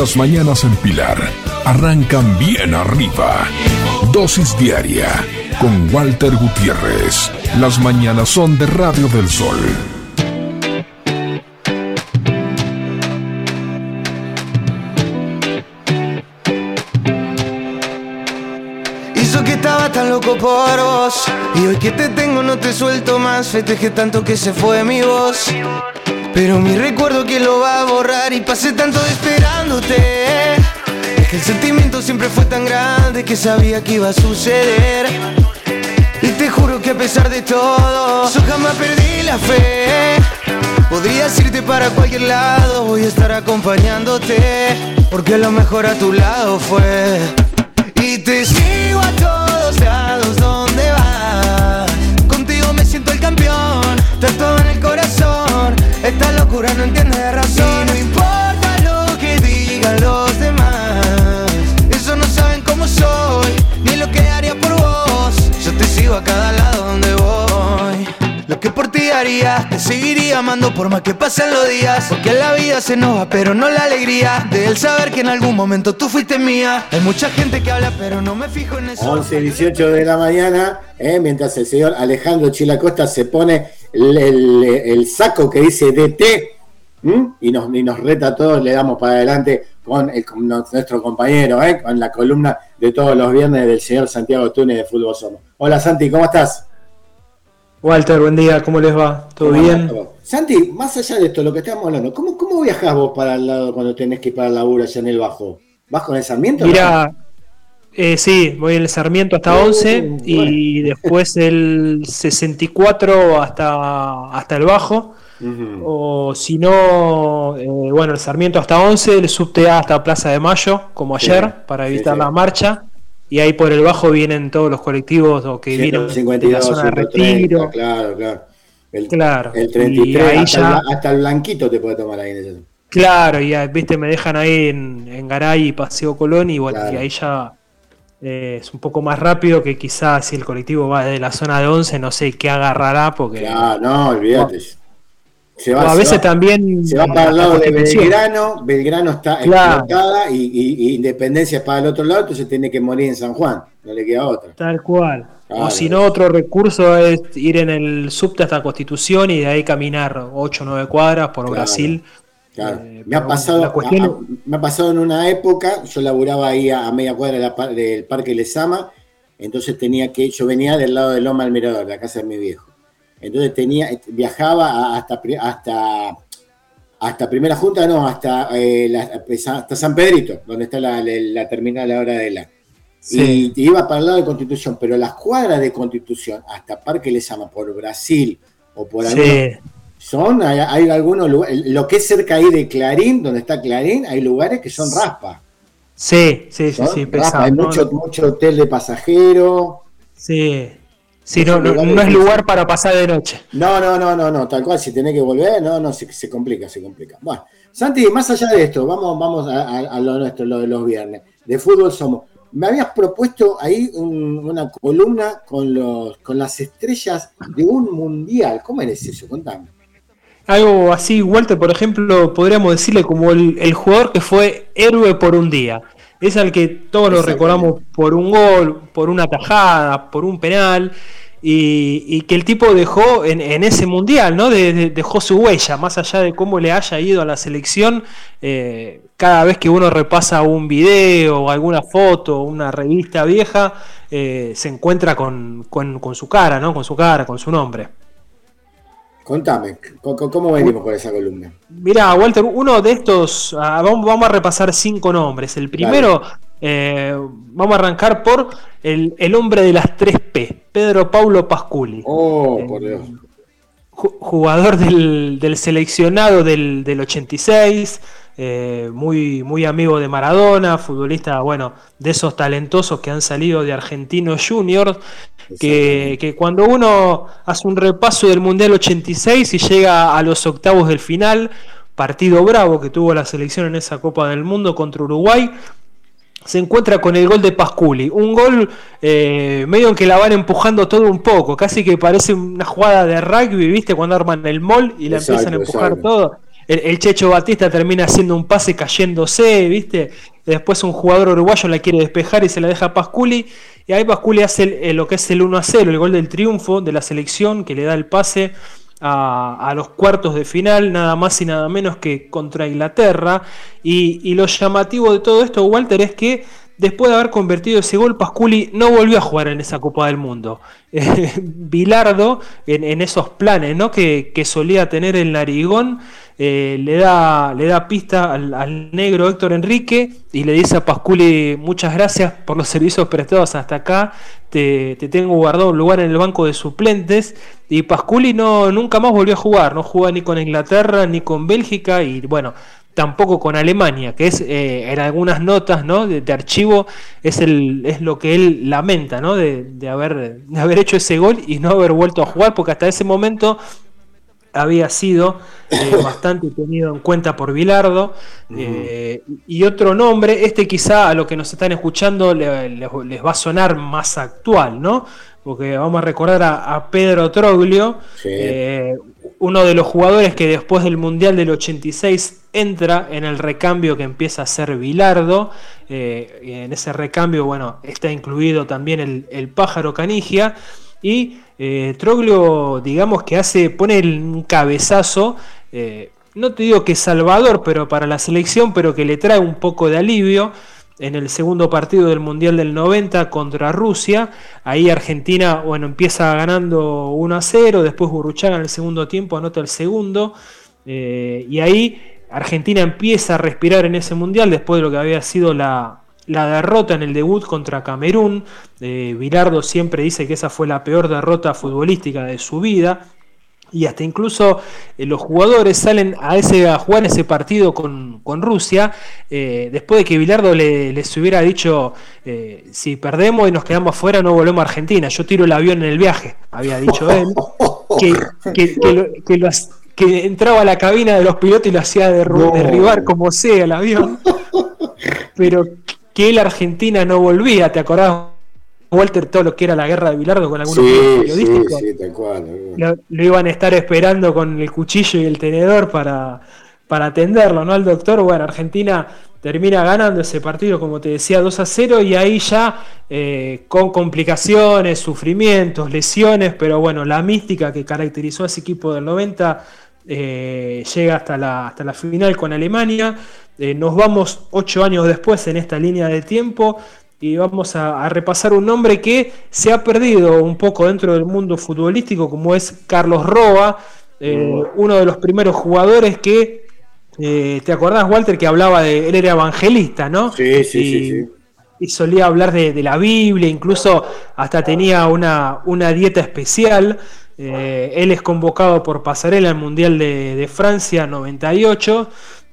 Las mañanas en Pilar arrancan bien arriba. Dosis diaria con Walter Gutiérrez. Las mañanas son de Radio del Sol. Hizo que estaba tan loco por vos Y hoy que te tengo no te suelto más Festejé tanto que se fue mi voz Pero mi recuerdo que lo va a borrar Y pasé tanto esperándote. Es que el sentimiento siempre fue tan grande Que sabía que iba a suceder. Y te juro que a pesar de todo Yo jamás perdí la fe. Podrías irte para cualquier lado Voy a estar acompañándote Porque lo mejor a tu lado fue. Y te sigo a todos Esta locura no entiende razón. Y no importa lo que digan los demás. Eso no saben cómo soy Ni lo que haría por vos. Yo te sigo a cada lado donde voy. Lo que por ti haría Te seguiría amando por más que pasen los días. Porque la vida se va pero no la alegría. De el saber que en algún momento tú fuiste mía. Hay mucha gente que habla pero no me fijo en eso. 11 18 de la mañana, eh, mientras el señor Alejandro Chilacosta se pone el, el- el saco que dice DT ¿m? y nos, y nos reta a todos, le damos para adelante con, el- con nuestro compañero, eh, con la columna de todos los viernes del señor Santiago Túnez de Fútbol Somos. Hola Santi, ¿cómo estás? Walter, buen día, ¿cómo les va? ¿Todo ¿Cómo bien? Santi, más allá de esto, lo que estamos hablando, ¿cómo, cómo viajás vos para el lado cuando tenés que ir para el laburo allá en el Bajo? ¿Vas con el Sarmiento? Mira, eh, sí, voy en el Sarmiento hasta Uh, 11 y después el 64 hasta, hasta el Bajo. Ujú. O si no, eh, bueno, el Sarmiento hasta 11, el subte A hasta Plaza de Mayo, como Sí, ayer, para sí, evitar sí. la marcha. Y ahí por el Bajo vienen todos los colectivos o que vienen de la 152, zona de 130, retiro. Claro, claro. El, Claro, el y 33, ahí hasta, ya- el, hasta el blanquito te puede tomar ahí en ese. Claro, y viste, me dejan ahí en, en Garay y Paseo Colón y bueno, Claro. y ahí ya eh, es un poco más rápido que quizás si el colectivo va desde la zona de 11, no sé qué agarrará porque no, olvídate. Se va, a se veces va- también se va para el la lado de. Belgrano, Belgrano está Claro. explotada y, y- y Independencia es para el otro lado, entonces tiene que morir en San Juan, no le queda otra. Tal cual. Claro. O si no, otro recurso es ir en el subte hasta Constitución y de ahí caminar 8 o 9 cuadras por Claro. Brasil. Claro. Eh, me, ha pasado, a- a- me ha pasado en una época, yo laburaba ahí a, a media cuadra de la par- del Parque Lesama, entonces tenía que, yo venía del lado de Loma del Mirador, la casa de mi viejo. Entonces tenía, viajaba a- hasta, hasta, hasta Primera Junta, no, hasta, eh, la- hasta San Pedrito, donde está la, la- la terminal ahora de la. Sí. Y iba para el lado de Constitución, pero las cuadras de Constitución hasta Parque Lesama, por Brasil o por algunos Sí, son, hay, hay algunos lugares, lo que es cerca ahí de Clarín, donde está Clarín, hay lugares que son raspa. sí, sí, sí, sí, pesado, Hay ¿no? mucho, mucho hotel de pasajeros. Sí, sí no, no, no es lugar para pasar de noche. No, no, no, no, no, tal cual, si tenés que volver, no, no, se, se complica, se complica. Bueno, Santi, más allá de esto, vamos, vamos a, a- a lo nuestro, lo de los viernes. De fútbol somos. Me habías propuesto ahí un- una columna con, los, con las estrellas de un mundial. ¿Cómo eres eso? Contame. Algo así, Walter, por ejemplo, podríamos decirle como el, el jugador que fue héroe por un día. Es al que todos lo recordamos por un gol, por una tajada, por un penal, y, y que el tipo dejó en, en ese mundial, ¿no? De- de- dejó su huella, más allá de cómo le haya ido a la selección. eh, cada vez que uno repasa un video alguna foto, una revista vieja, eh, se encuentra con, con- con su cara, ¿no? Con su cara, con su nombre. Contame, ¿cómo, venimos con esa columna? Mira, Walter, uno de estos, ah, vamos, a repasar cinco nombres. El primero, eh, vamos a arrancar por el, el hombre de las 3P, Pedro Paulo Pasculi, Oh, por Dios. ju- jugador del, del seleccionado del, del 86, eh, muy, muy amigo de Maradona, futbolista, bueno, de esos talentosos que han salido de Argentinos Juniors, que, que cuando uno hace un repaso del Mundial 86 y llega a los octavos del final, partido bravo que tuvo la selección en esa Copa del Mundo contra Uruguay, se encuentra con el gol de Pasculi. Un gol eh, medio en que la van empujando todo un poco, casi que parece una jugada de rugby, ¿viste? Cuando arman el mall y la Exacto, empiezan a empujar exacto. todo. El, Checho Batista termina haciendo un pase cayéndose, ¿viste? Después un jugador uruguayo la quiere despejar y se la deja a Pasculi. Y ahí Pasculi hace lo que es el 1 a 0, el gol del triunfo de la selección que le da el pase a, los cuartos de final, nada más y nada menos que contra Inglaterra. Y, lo llamativo de todo esto, Walter, es que después de haber convertido ese gol, Pasculi no volvió a jugar en esa Copa del Mundo. Bilardo, en, esos planes ¿no? que, solía tener el Narigón, eh, le, da, le da pista al, negro Héctor Enrique y le dice a Pasculi muchas gracias por los servicios prestados hasta acá, te, tengo guardado un lugar en el banco de suplentes y Pasculi no, nunca más volvió a jugar, no juega ni con Inglaterra ni con Bélgica y bueno, tampoco con Alemania, que es eh, en algunas notas ¿no? de, archivo es, el, es lo que él lamenta ¿no? de, haber, de haber hecho ese gol y no haber vuelto a jugar, porque hasta ese momento había sido eh, bastante tenido en cuenta por Bilardo. Eh, y otro nombre, este quizá a los que nos están escuchando les va a sonar más actual, ¿no? Porque vamos a recordar a, Pedro Troglio, uno de los jugadores que después del Mundial del 86 entra en el recambio que empieza a ser Bilardo. Eh, en ese recambio, bueno, está incluido también el, pájaro canigia. Y eh, Troglio, digamos que hace, pone un cabezazo. Eh, no te digo que salvador, pero para la selección, pero que le trae un poco de alivio en el segundo partido del Mundial del 90 contra Rusia. Ahí Argentina, bueno, empieza ganando 1 a 0, después Burruchaga en el segundo tiempo anota el segundo. Eh, y ahí Argentina empieza a respirar en ese Mundial después de lo que había sido la, derrota en el debut contra Camerún. Eh, siempre dice que esa fue la peor derrota futbolística de su vida. Y hasta incluso eh, los jugadores salen a, ese, a jugar ese partido con, Rusia, eh, después de que Bilardo les hubiera dicho, eh, si perdemos y nos quedamos afuera, no volvemos a Argentina, yo tiro el avión en el viaje, había dicho él, que, que, entraba a la cabina de los pilotos y lo hacía derribar como sea el avión, pero que él Argentina no volvía, ¿te acordás? Walter todo lo que era la guerra de Bilardo con algunos periodísticos. Lo, iban a estar esperando con el cuchillo y el tenedor para, para atenderlo, ¿no? Al doctor. Bueno, Argentina termina ganando ese partido, como te decía, 2 a 0 y ahí ya eh, con complicaciones, sufrimientos, lesiones, pero bueno, la mística que caracterizó a ese equipo del 90 eh, llega hasta la, hasta la final con Alemania. Eh, nos vamos ocho años después en esta línea de tiempo y vamos a, repasar un nombre que se ha perdido un poco dentro del mundo futbolístico, como es Carlos Roa, eh, uno de los primeros jugadores que, ¿te acordás, Walter, que hablaba de, él era evangelista, ¿no? Sí, sí, y, sí, Y solía hablar de, la Biblia, incluso hasta tenía una, una dieta especial. Eh, él es convocado por Pasarela al Mundial de, de Francia 98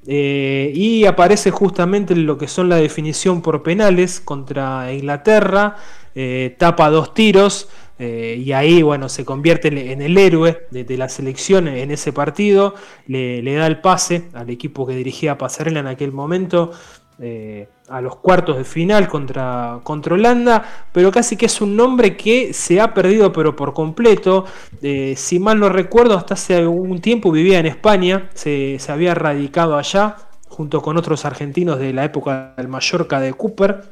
eh, y aparece justamente lo que son la definición por penales contra Inglaterra, eh, tapa dos tiros y ahí bueno se convierte en el héroe de, la selección en ese partido, le, le, da el pase al equipo que dirigía Pasarela en aquel momento eh, a los cuartos de final contra, contra, Holanda, pero casi que es un nombre que se ha perdido pero por completo. Eh, si mal no recuerdo, hasta hace algún tiempo vivía en España, se, había radicado allá junto con otros argentinos de la época del Mallorca de Cooper.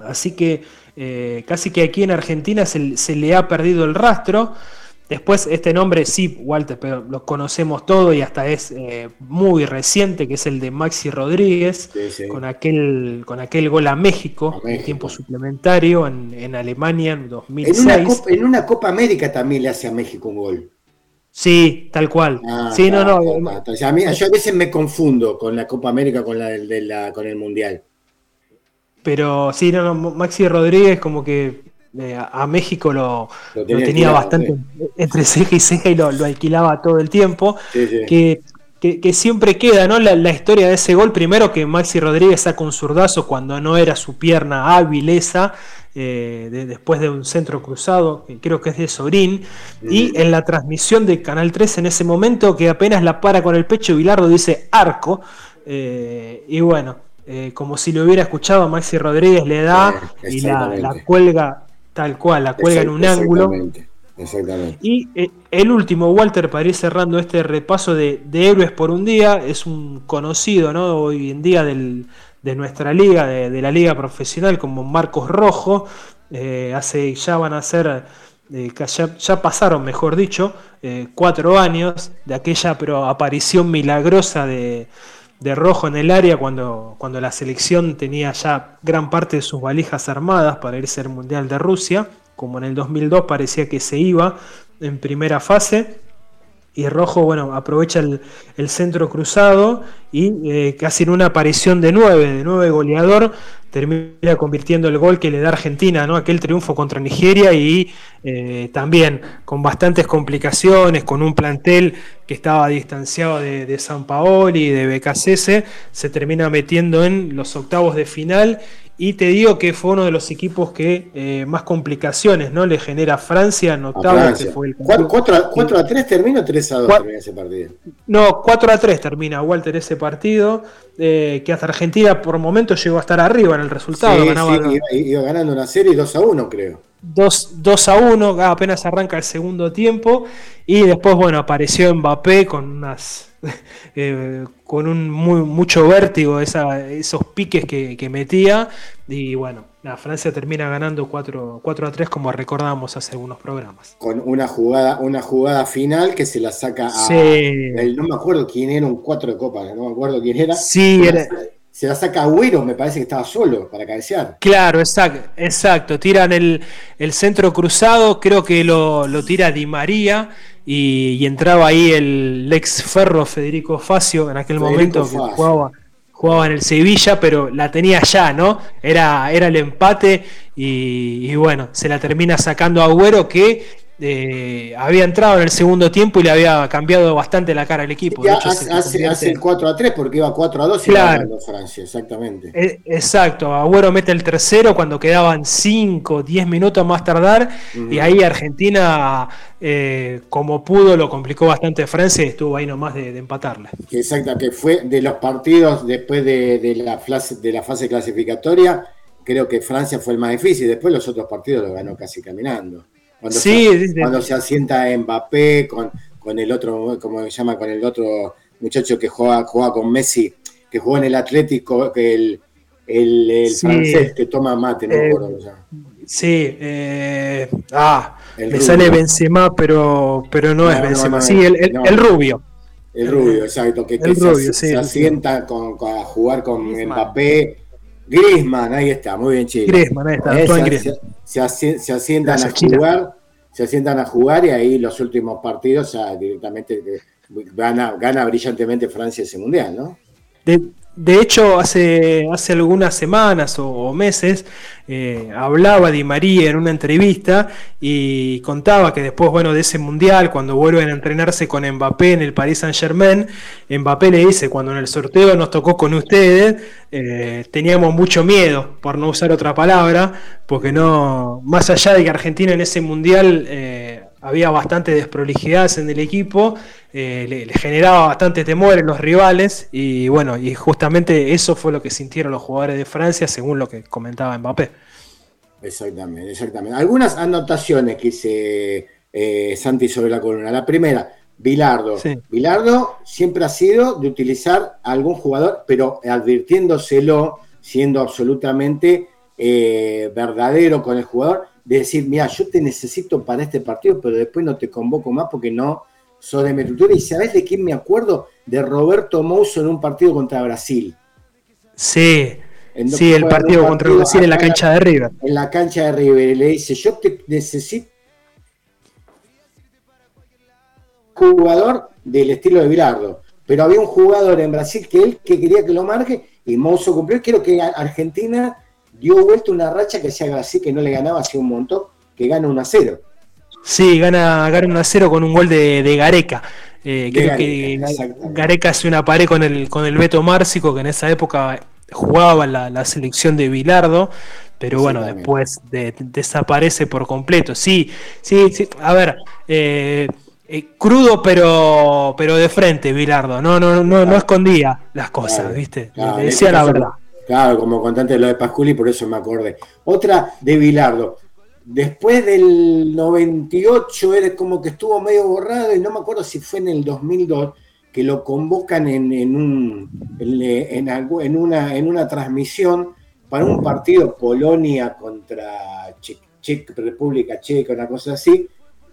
Así que eh, casi que aquí en Argentina se, se le ha perdido el rastro. Después, este nombre sí, Walter, pero lo conocemos todo y hasta es eh, muy reciente, que es el de Maxi Rodríguez, Con, aquel, con aquel gol a México, en tiempo suplementario en, Alemania en 2006. En una, Copa, en una, Copa, América también le hace a México un gol. Sí, tal cual. Ah, sí, no, no. yo a veces me confundo con la Copa América con, la, de la, con el Mundial. Pero sí, no, no, Maxi Rodríguez como que a México lo, tenía, bastante entre ceja y ceja y lo, alquilaba todo el tiempo. Que, que, siempre queda ¿no? La, historia de ese gol. Primero que Maxi Rodríguez saca un zurdazo cuando no era su pierna hábil esa. Eh, después de un centro cruzado, que creo que es de Sorín, y en la transmisión de Canal 3 en ese momento, que apenas la para con el pecho, Bilardo dice arco, eh, y bueno, eh, como si lo hubiera escuchado, Maxi Rodríguez le da y la, la, cuelga Tal cual, la cuelga en un ángulo. Exactamente. Y eh, el último, Walter, para ir cerrando este repaso de, héroes por un día, es un conocido ¿no? hoy en día del, de nuestra liga, de, la liga profesional, como Marcos Rojo. Eh, hace ya van a ser, eh, ya, pasaron, mejor dicho, cuatro años de aquella pero aparición milagrosa de, de Rojo en el área cuando, cuando la selección tenía ya gran parte de sus valijas armadas para irse al Mundial de Rusia como en el 2002 parecía que se iba en primera fase. Y Rojo, bueno, aprovecha el, centro cruzado y eh, casi una aparición de nueve, de nueve goleador, termina convirtiendo el gol que le da Argentina, ¿no? Aquel triunfo contra Nigeria y eh, también con bastantes complicaciones, con un plantel que estaba distanciado de, de San Paoli y de BKCS, se termina metiendo en los octavos de final y te digo que fue uno de los equipos que eh, más complicaciones no le genera a Francia en octavos. Que fue el 4, a, 3 termina o 3 a 2 termina ese partido. No, 4 a 3 termina Walter ese partido. Eh, que hasta Argentina por momento llegó a estar arriba en el resultado. Sí, ganaba, sí, iba, ganando una serie 2 a 1, creo. 2, 2 a 1, apenas arranca el segundo tiempo. Y después, bueno, apareció Mbappé con unas Eh, con un muy, mucho vértigo esos piques que, metía. Y bueno, la Francia termina ganando 4, 4 a 3 como recordamos hace algunos programas. Con una jugada, una jugada final que se la saca a... no me acuerdo quién era, un 4 de copa, no me acuerdo quién era. Sí, era, se la saca Agüero, me parece que estaba solo para cabecear. Claro, exacto, exacto. Tiran el, centro cruzado, creo que lo, tira Di María y, entraba ahí el ex ferro Federico Facio en aquel momento que jugaba, jugaba en el Sevilla, pero la tenía ya, ¿no? Era, era el empate y, y bueno, se la termina sacando Agüero que eh, había entrado en el segundo tiempo y le había cambiado bastante la cara al equipo. hace, el 4 a 3 porque iba 4 a 2 y claro. Francia, exactamente. Eh, exacto, Agüero mete el tercero cuando quedaban 5, 10 minutos más tardar y ahí Argentina, eh, como pudo, lo complicó bastante Francia y estuvo ahí nomás de, de empatarla. Exacto, que fue de los partidos después de, la fase, de la fase clasificatoria, creo que Francia fue el más difícil, después los otros partidos lo ganó casi caminando. Cuando, se, cuando se asienta Mbappé con, con el otro, como se llama, con el otro muchacho que juega, juega con Messi, que jugó en el Atlético, que el, el, francés que toma mate, no me acuerdo cómo Sí, eh, ah, me sale Benzema, pero, pero no, es Benzema, sí, el, el, rubio. El rubio, exacto, que, se, asienta con, a jugar con Mbappé. Griezmann, ahí está, muy bien, chicos. Griezmann, ahí está, eh, se, se, asientan a jugar, se asientan a jugar y ahí los últimos partidos directamente eh, gana, gana brillantemente Francia ese mundial, ¿no? De hecho, hace, hace algunas semanas o, meses eh, hablaba Di María en una entrevista y contaba que después bueno, de ese mundial, cuando vuelven a entrenarse con Mbappé en el Paris Saint Germain, Mbappé le dice, cuando en el sorteo nos tocó con ustedes, eh, teníamos mucho miedo, por no usar otra palabra, porque no, más allá de que Argentina en ese mundial... Eh, había bastante desprolijidades en el equipo, eh, le, generaba bastante temor en los rivales y bueno, y justamente eso fue lo que sintieron los jugadores de Francia según lo que comentaba Mbappé. Exactamente, exactamente. Algunas anotaciones que hice eh, Santi sobre la columna. La primera, Bilardo. Bilardo siempre ha sido de utilizar a algún jugador, pero advirtiéndoselo, siendo absolutamente eh, verdadero con el jugador de decir, mira, yo te necesito para este partido, pero después no te convoco más porque no sos de mi estructura. ¿Y sabes de quién me acuerdo? De Roberto Mouso en un partido contra Brasil. Sí, sí, el partido, contra Brasil en la cancha de River. En la cancha de River. Y le dice, yo te necesito jugador del estilo de Bilardo. Pero había un jugador en Brasil que él que quería que lo marque y Mouso cumplió. Quiero que Argentina dio vuelta una racha que se haga así, que no le ganaba hace un montón, que gana 1 a 0. Sí, gana, gana 1 a 0 con un gol de, Gareca. Eh, creo que Gareca hace una pared con el, con el Beto Márcico, que en esa época jugaba la, la selección de Bilardo, pero bueno, después desaparece por completo. Sí, sí, sí. A ver, eh, eh, crudo pero pero de frente, Bilardo. No, no, no, no escondía las cosas, ¿viste? Le decía la verdad. Claro, como contante de lo de Pasculi, por eso me acordé. Otra de Bilardo. después del 98 era como que estuvo medio borrado y no me acuerdo si fue en el 2002 que lo convocan en, un, en, una, en una transmisión para un partido Polonia contra República Checa, una cosa así,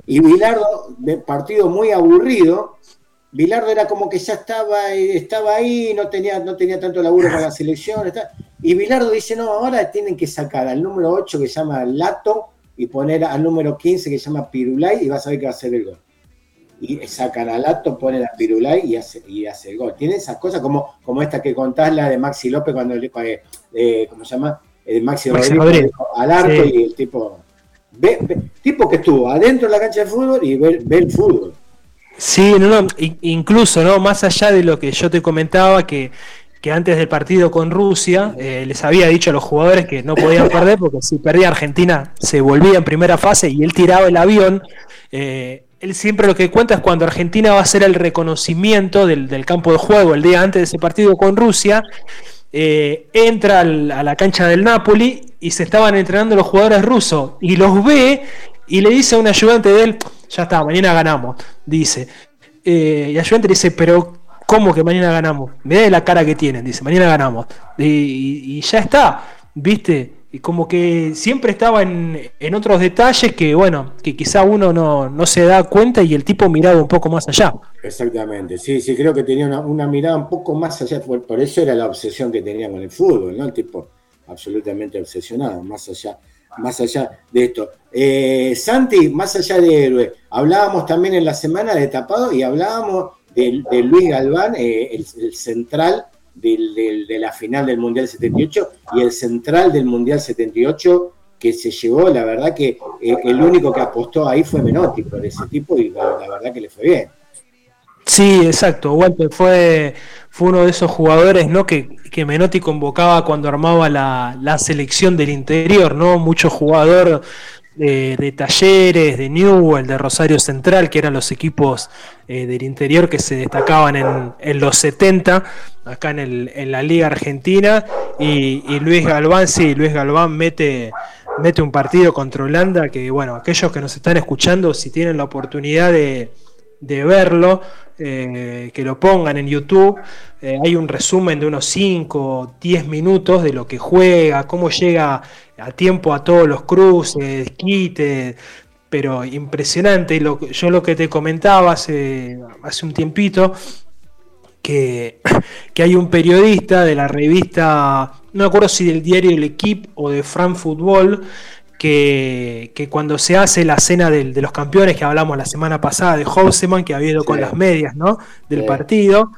y Bilardo, partido muy aburrido, Bilardo era como que ya estaba, estaba ahí, no tenía, no tenía tanto laburo para la selección, y Bilardo dice, no, ahora tienen que sacar al número 8 que se llama Lato y poner al número 15 que se llama Pirulay y vas a ver que va a hacer el gol. Y sacan a Lato, ponen a Pirulay y hace, y hace el gol. Tiene esas cosas como, como esta que contás, la de Maxi López cuando le, eh, ¿cómo se llama? El Maxi, Rodríguez, al arco y el tipo, ve, tipo que estuvo adentro de la cancha de fútbol y ve, ve el fútbol. Sí, no, no, incluso, ¿no? Más allá de lo que yo te comentaba, que que antes del partido con Rusia eh, les había dicho a los jugadores que no podían perder porque si perdía Argentina se volvía en primera fase y él tiraba el avión. Eh, él siempre lo que cuenta es cuando Argentina va a hacer el reconocimiento del, campo de juego el día antes de ese partido con Rusia, eh, entra a la cancha del Napoli y se estaban entrenando los jugadores rusos y los ve y le dice a un ayudante de él, ya está, mañana ganamos, dice. y el ayudante le dice, pero ¿Cómo que mañana ganamos? Da la cara que tienen, dice, mañana ganamos. Y, ya está, ¿viste? Y como que siempre estaba en, otros detalles que, bueno, que quizá uno no, se da cuenta y el tipo miraba un poco más allá. Exactamente, sí, sí, creo que tenía una, mirada un poco más allá, por, eso era la obsesión que tenía con el fútbol, ¿no? El tipo absolutamente obsesionado, más allá, más allá de esto. Eh, Santi, más allá de héroe, hablábamos también en la semana de tapado y hablábamos de, Luis Galván, eh, el, central de la final del Mundial 78 y el central del Mundial 78 que se llevó, la verdad que eh, el único que apostó ahí fue Menotti por ese tipo y la, verdad que le fue bien. Sí, exacto. Walter fue, fue uno de esos jugadores ¿no? que, que Menotti convocaba cuando armaba la, la, selección del interior, ¿no? Mucho jugador de, Talleres, de Newell, de Rosario Central, que eran los equipos eh, del interior que se destacaban en, los 70, acá en, el, en la Liga Argentina. Y, Luis Galván, sí, Luis Galván mete, mete un partido contra Holanda que, bueno, aquellos que nos están escuchando, si tienen la oportunidad de, de verlo, eh, que lo pongan en YouTube. Eh, hay un resumen de unos 5 o 10 minutos de lo que juega, cómo llega a tiempo a todos los cruces, quites, pero impresionante. Lo, yo lo que te comentaba hace, hace un tiempito, que, que, hay un periodista de la revista, no me acuerdo si del diario El Equipo o de Fran Football, que, que, cuando se hace la cena de, los campeones que hablamos la semana pasada de Houseman, que había ido con las medias ¿no? del partido,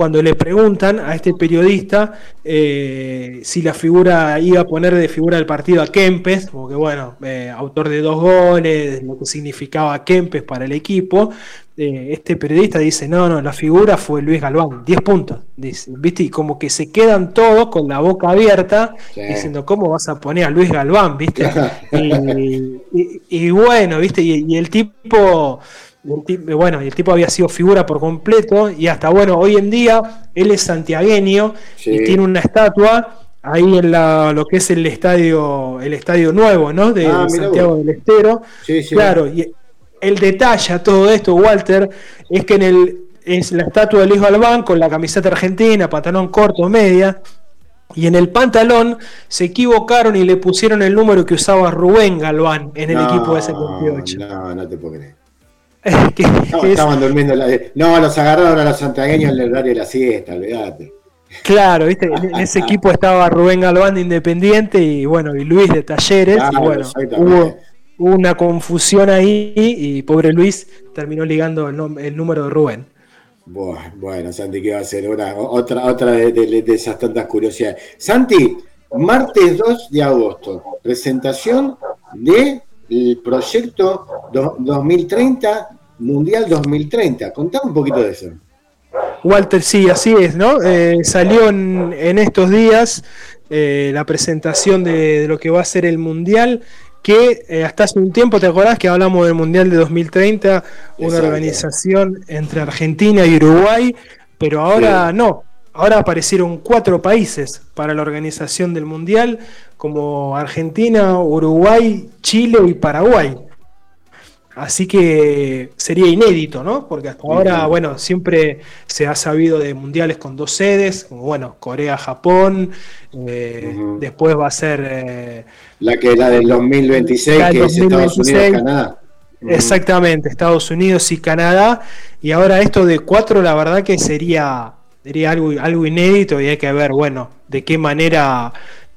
cuando le preguntan a este periodista eh, si la figura iba a poner de figura del partido a Kempes, como que bueno, eh, autor de dos goles, lo que significaba Kempes para el equipo, eh, este periodista dice, no, no, la figura fue Luis Galván, 10 puntos, dice, ¿viste? Y como que se quedan todos con la boca abierta, diciendo, ¿cómo vas a poner a Luis Galván, viste? y, bueno, viste, y el tipo bueno, el tipo había sido figura por completo y hasta bueno, hoy en día él es santiagueño y tiene una estatua ahí en la, lo que es el estadio, el estadio nuevo, ¿no? De, ah, Santiago del Estero. Claro, y el detalle a todo esto, Walter, es que en el es la estatua de Luis Galván con la camiseta argentina, pantalón corto, media, y en el pantalón se equivocaron y le pusieron el número que usaba Rubén Galván en el equipo de 78. No, no te puedo creer. no, estaban durmiendo. La... No, los agarraron a los santiagueños en el horario de la siesta, olvídate. Claro, viste, en ese equipo estaba Rubén Galván de Independiente y bueno, y Luis de Talleres. y bueno, hubo, una confusión ahí y pobre Luis terminó ligando el, número de Rubén. Bueno, Santi, que va a ser una, otra, otra de, esas tantas curiosidades. Santi, martes 2 de agosto, presentación de el proyecto 2030, Mundial 2030. Contame un poquito de eso. Walter, sí, así es, ¿no? Eh, salió en, estos días eh, la presentación de, lo que va a ser el Mundial, que eh, hasta hace un tiempo, ¿te acordás que hablamos del Mundial de 2030? Una organización entre Argentina y Uruguay, pero ahora no. Ahora aparecieron cuatro países para la organización del Mundial, como Argentina, Uruguay, Chile y Paraguay. Así que sería inédito, ¿no? Porque hasta ahora, bueno, siempre se ha sabido de mundiales con dos sedes, como bueno, Corea, Japón, eh, después va a ser... Eh, la que la del 2026, que es Estados Unidos y Canadá. Exactamente, Estados Unidos y Canadá. Y ahora esto de cuatro, la verdad que sería, sería algo, algo inédito y hay que ver, bueno, de qué manera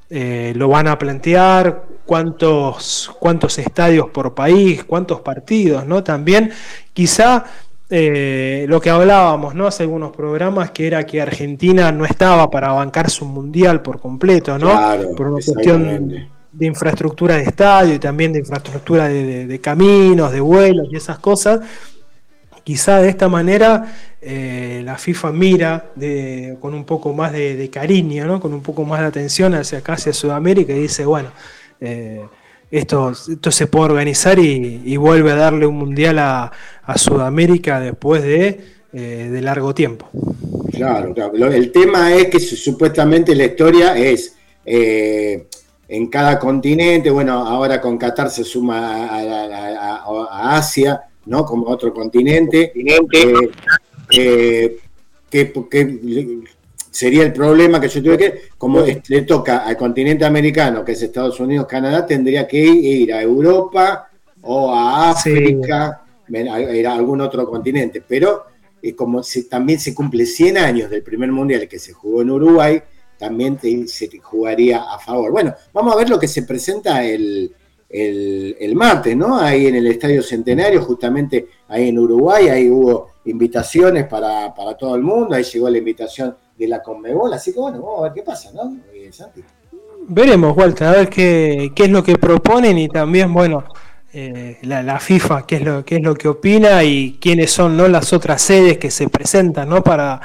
eh, lo van a plantear, cuántos, cuántos estadios por país, cuántos partidos, ¿no? También quizá eh, lo que hablábamos, ¿no? Hace algunos programas, que era que Argentina no estaba para bancar su mundial por completo, ¿no? por una cuestión de infraestructura de estadio y también de infraestructura de, caminos, de vuelos y esas cosas. Quizá de esta manera eh, la FIFA mira con un poco más de, cariño, ¿no? con un poco más de atención hacia acá, hacia Sudamérica y dice, bueno, eh, esto, esto se puede organizar y, vuelve a darle un mundial a, Sudamérica después de, eh, de, largo tiempo. Claro, claro. El tema es que supuestamente la historia es en cada continente, bueno, ahora con Qatar se suma a, Asia, ¿no? Como otro continente. que, sería el problema que yo tuve que, como le toca al continente americano, que es Estados Unidos, Canadá, tendría que ir a Europa o a África, a algún otro continente. Pero eh, como también se cumple 100 años del primer mundial que se jugó en Uruguay, también se jugaría a favor. Bueno, vamos a ver lo que se presenta el, el, martes, ¿no? Ahí en el Estadio Centenario, justamente ahí en Uruguay, ahí hubo invitaciones para, para todo el mundo, ahí llegó la invitación de la Conmebol, así que bueno, vamos a ver qué pasa, ¿no? Veremos, Walter, a ver qué, qué, es lo que proponen y también, bueno, eh, la, FIFA, qué es, lo, qué es lo que opina y quiénes son ¿no? las otras sedes que se presentan ¿no? para,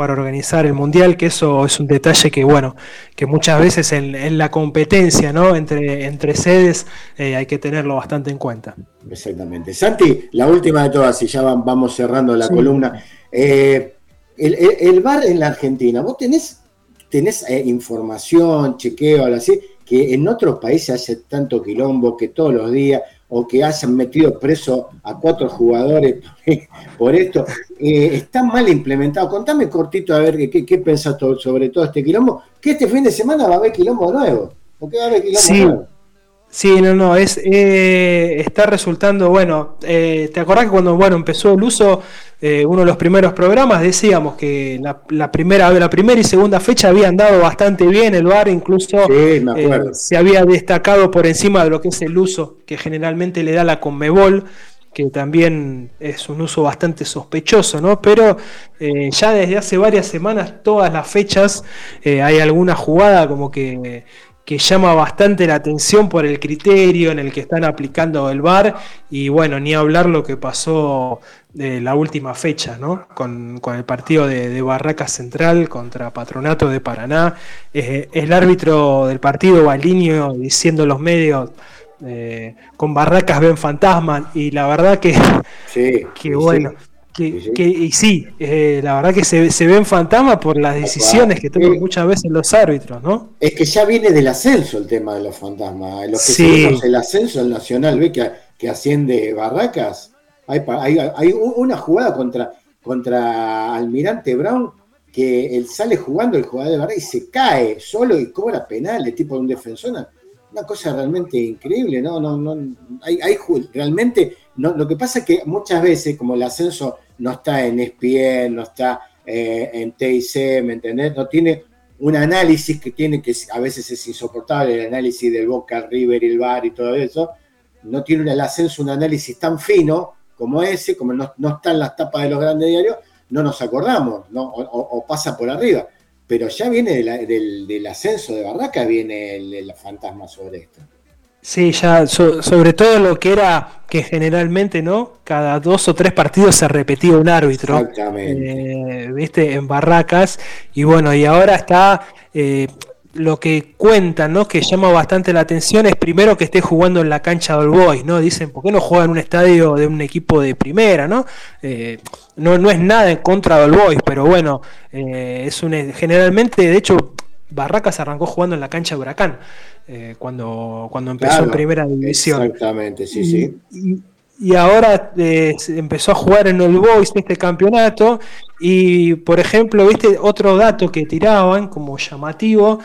para organizar el mundial, que eso es un detalle que, bueno, que muchas veces en, la competencia ¿no? entre, entre sedes eh, hay que tenerlo bastante en cuenta. Exactamente. Santi, la última de todas, y ya vamos cerrando la columna. Eh, el, bar en la Argentina, ¿vos tenés, tenés eh, información, chequeo, algo así, que en otros países hace tanto quilombo que todos los días, o que hayan metido preso a cuatro jugadores por esto, eh, está mal implementado. Contame cortito a ver qué, qué pensás sobre todo este quilombo, que este fin de semana va a haber quilombo nuevo, ¿o qué va a haber quilombo nuevo? Sí, no, no, es, eh, está resultando, bueno, eh, ¿te acordás que cuando bueno, empezó el uso, eh, uno de los primeros programas, decíamos que la, primera, la primera y segunda fecha habían dado bastante bien el bar, incluso se había destacado por encima de lo que es el uso que generalmente le da la Conmebol, que también es un uso bastante sospechoso, ¿no? Pero ya desde hace varias semanas, todas las fechas, hay alguna jugada como que que llama bastante la atención por el criterio en el que están aplicando el VAR y bueno, ni hablar lo que pasó de la última fecha, ¿no? Con, el partido de, Barraca Central contra Patronato de Paraná. Eh, el árbitro del partido, Balinio, diciendo los medios, eh, con Barracas ven fantasmas y la verdad que, sí, que bueno. Que, y sí, eh, la verdad que se, se ven fantasmas por las decisiones que toman muchas veces los árbitros, ¿no? Es que ya viene del ascenso el tema de los fantasmas. Los que sí. el ascenso el Nacional ve que, que asciende Barracas. Hay, hay, una jugada contra, contra Almirante Brown que él sale jugando el jugador de Barracas y se cae solo y cobra penal, de tipo de un defensor. Una, cosa realmente increíble, ¿no? no, no hay, hay realmente lo que pasa es que muchas veces, como el ascenso no está en ESPN, no está eh, en TIC, ¿me entendés? No tiene un análisis que tiene, que a veces es insoportable, el análisis del Boca, River, el VAR y todo eso, no tiene el ascenso un análisis tan fino como ese, como no, está en las tapas de los grandes diarios, no nos acordamos, O, pasa por arriba. Pero ya viene del, ascenso de Barraca, viene el fantasma sobre esto. Sí, ya sobre todo lo que era que generalmente, ¿no? Cada dos o tres partidos se repetía un árbitro. Exactamente. Eh, ¿Viste? En barracas. Y bueno, y ahora está. Eh, lo que cuentan, ¿no? Que llama bastante la atención es primero que esté jugando en la cancha del Boys, ¿no? Dicen, ¿por qué no juega en un estadio de un equipo de primera, ¿no? Eh, no, no es nada en contra del Boys, pero bueno, eh, es un generalmente, de hecho, Barracas arrancó jugando en la cancha de Huracán. Eh, cuando, cuando empezó en primera división. Exactamente, sí, sí y ahora eh, empezó a jugar en el Boys este campeonato y por ejemplo viste otro dato que tiraban como llamativo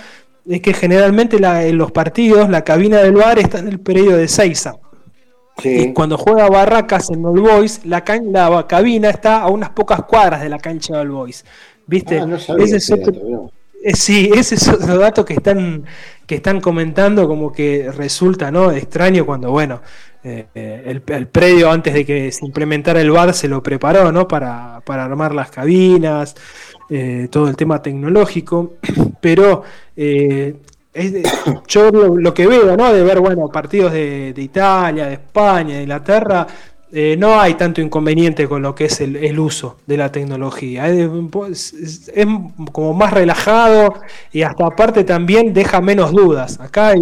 es que generalmente en los partidos la cabina del bar está en el periodo de Seiza y cuando juega Barracas en el Boys la, la, cabina está a unas pocas cuadras de la cancha del Boys viste ah, ese es otro, sí ese es otro dato que están que están comentando como que resulta no extraño cuando bueno eh, el, predio antes de que se implementara el bar se lo preparó ¿no? para, armar las cabinas, eh, todo el tema tecnológico, pero eh, yo lo, que veo ¿no? de ver bueno, partidos de, de Italia, de España, de Inglaterra, eh, no hay tanto inconveniente con lo que es el, uso de la tecnología. Es, como más relajado y hasta aparte también deja menos dudas. Acá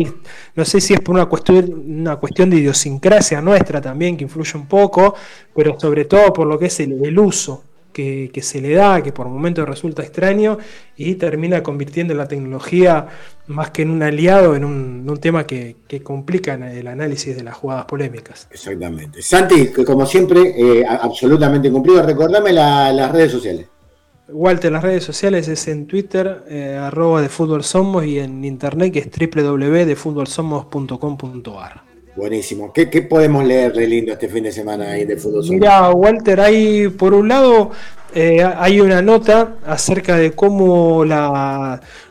no sé si es por una cuestión, una cuestión de idiosincrasia nuestra también que influye un poco, pero sobre todo por lo que es el uso que, se le da, que por momentos resulta extraño y termina convirtiendo la tecnología más que en un aliado, en un, tema que, complica el análisis de las jugadas polémicas. Exactamente. Santi, como siempre, eh, absolutamente cumplido. Recordame las redes sociales. Walter, las redes sociales es en Twitter, eh, arroba de fútbol somos y en internet que es www.defutbolsomos.com.ar. Buenísimo. ¿Qué, podemos leer de lindo este fin de semana ahí de fútbol? Mira, Walter, hay por un lado eh, hay una nota acerca de cómo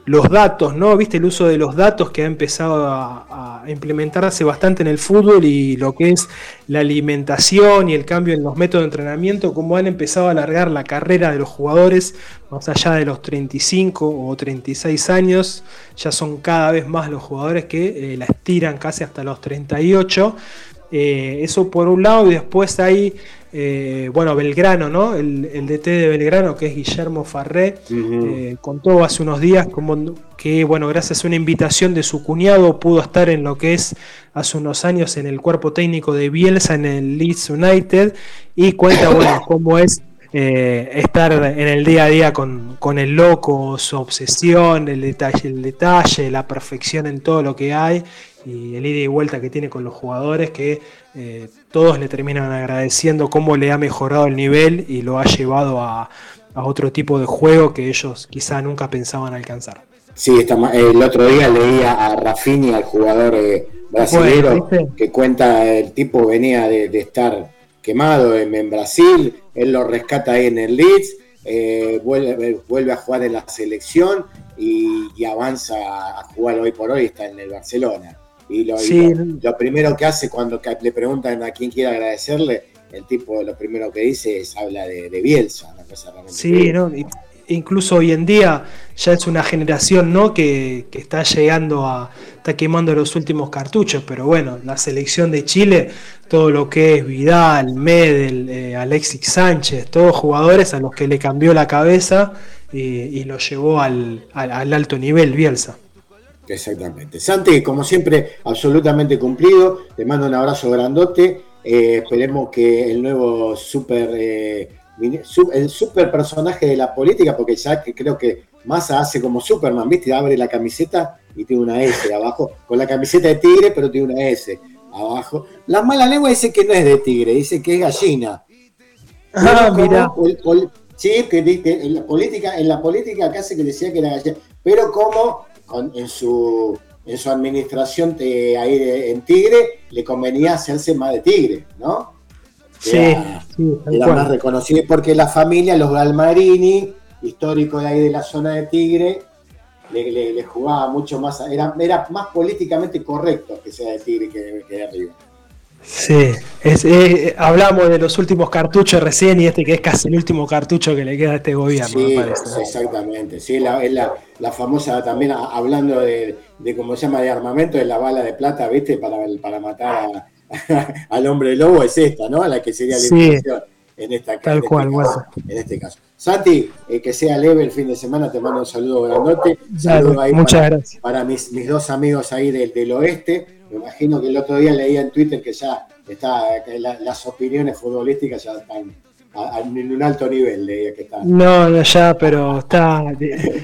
los datos, ¿no? Viste el uso de los datos que ha empezado a, implementarse bastante en el fútbol y lo que es la alimentación y el cambio en los métodos de entrenamiento, cómo han empezado a alargar la carrera de los jugadores más allá de los 35 o 36 años, ya son cada vez más los jugadores que eh, la estiran casi hasta los 38. Eh, eso por un lado, y después hay eh, bueno, Belgrano, ¿no? El, DT de Belgrano, que es Guillermo Farré, eh, contó hace unos días como que, bueno, gracias a una invitación de su cuñado pudo estar en lo que es hace unos años en el cuerpo técnico de Bielsa en el Leeds United y cuenta, bueno, cómo es eh, estar en el día a día con, con, el loco, su obsesión, el detalle, el detalle, la perfección en todo lo que hay y el ida y vuelta que tiene con los jugadores que eh, todos le terminan agradeciendo cómo le ha mejorado el nivel y lo ha llevado a, otro tipo de juego que ellos quizá nunca pensaban alcanzar. Sí, el otro día leía a Rafinha, el jugador eh, brasileño, que cuenta el tipo venía de, estar quemado en, Brasil, él lo rescata ahí en el Leeds, eh, vuelve, vuelve, a jugar en la selección y, y, avanza a jugar hoy por hoy, está en el Barcelona. Y lo, primero que hace cuando le preguntan a quién quiere agradecerle, el tipo lo primero que dice es habla de, Bielsa, Sí, incluso hoy en día ya es una generación ¿no? que, está llegando a, está quemando los últimos cartuchos, pero bueno, la selección de Chile, todo lo que es Vidal, Medel, eh, Alexis Sánchez, todos jugadores a los que le cambió la cabeza y, lo llevó al, al alto nivel Bielsa. Exactamente. Santi, como siempre, absolutamente cumplido. Te mando un abrazo grandote. Eh, esperemos que el nuevo super, eh, el super personaje de la política, porque ya que creo que Massa hace como Superman, ¿viste? Abre la camiseta y tiene una S abajo, con la camiseta de tigre, pero tiene una S abajo. La mala lengua dice que no es de tigre, dice que es gallina. Ah, mira. sí, que, en la política, en la política acá se que decía que era gallina. Pero como en, su, en su administración de, ahí en Tigre, le convenía hacerse más de Tigre, ¿no? Sí, era, más reconocido porque la familia, los Galmarini, histórico de ahí de la zona de Tigre, le, jugaba mucho más, era, era más políticamente correcto que sea de Tigre que, que de arriba. Sí, es, eh, hablamos de los últimos cartuchos recién y este que es casi el último cartucho que le queda a este gobierno, sí, Exactamente, sí, la, es la, famosa también hablando de, de, cómo se llama, de armamento, de la bala de plata, ¿viste? Para, para matar al hombre lobo es esta, ¿no? A la que sería la sí. en esta Tal en cual, este caso, en este caso. Santi, eh, que sea leve el fin de semana, te mando un saludo grandote. Saludo ahí muchas para, gracias. para mis, mis dos amigos ahí del, del oeste. Me imagino que el otro día leía en Twitter que ya está, que la- las opiniones futbolísticas ya están a- a- en un alto nivel, leía que están. No, no, ya, pero está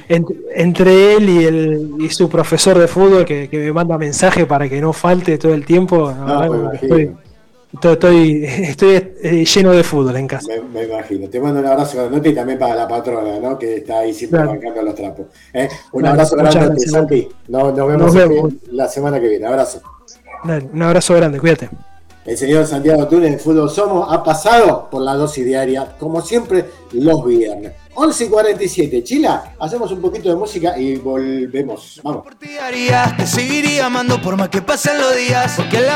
entre, él y, el, y su profesor de fútbol que, que me manda mensaje para que no falte todo el tiempo. la No, imagino. estoy, estoy, estoy, eh, lleno de fútbol en casa. Me, me imagino. Te mando un abrazo grandote y también para la patrona, ¿no? Que está ahí siempre Dale. bancando los trapos. ¿eh? Un abrazo gracias. Santi. No- nos vemos, Nos vemos. la semana que viene. Abrazo. Dale, un abrazo grande, cuídate. El señor Santiago Túnez de Fútbol Somos ha pasado por la dosis diaria, como siempre, los viernes. 11 y 47. Chila, hacemos un poquito de música y volvemos. Vamos. Por ti haría, te seguiría amando por más que pasen los días. Porque la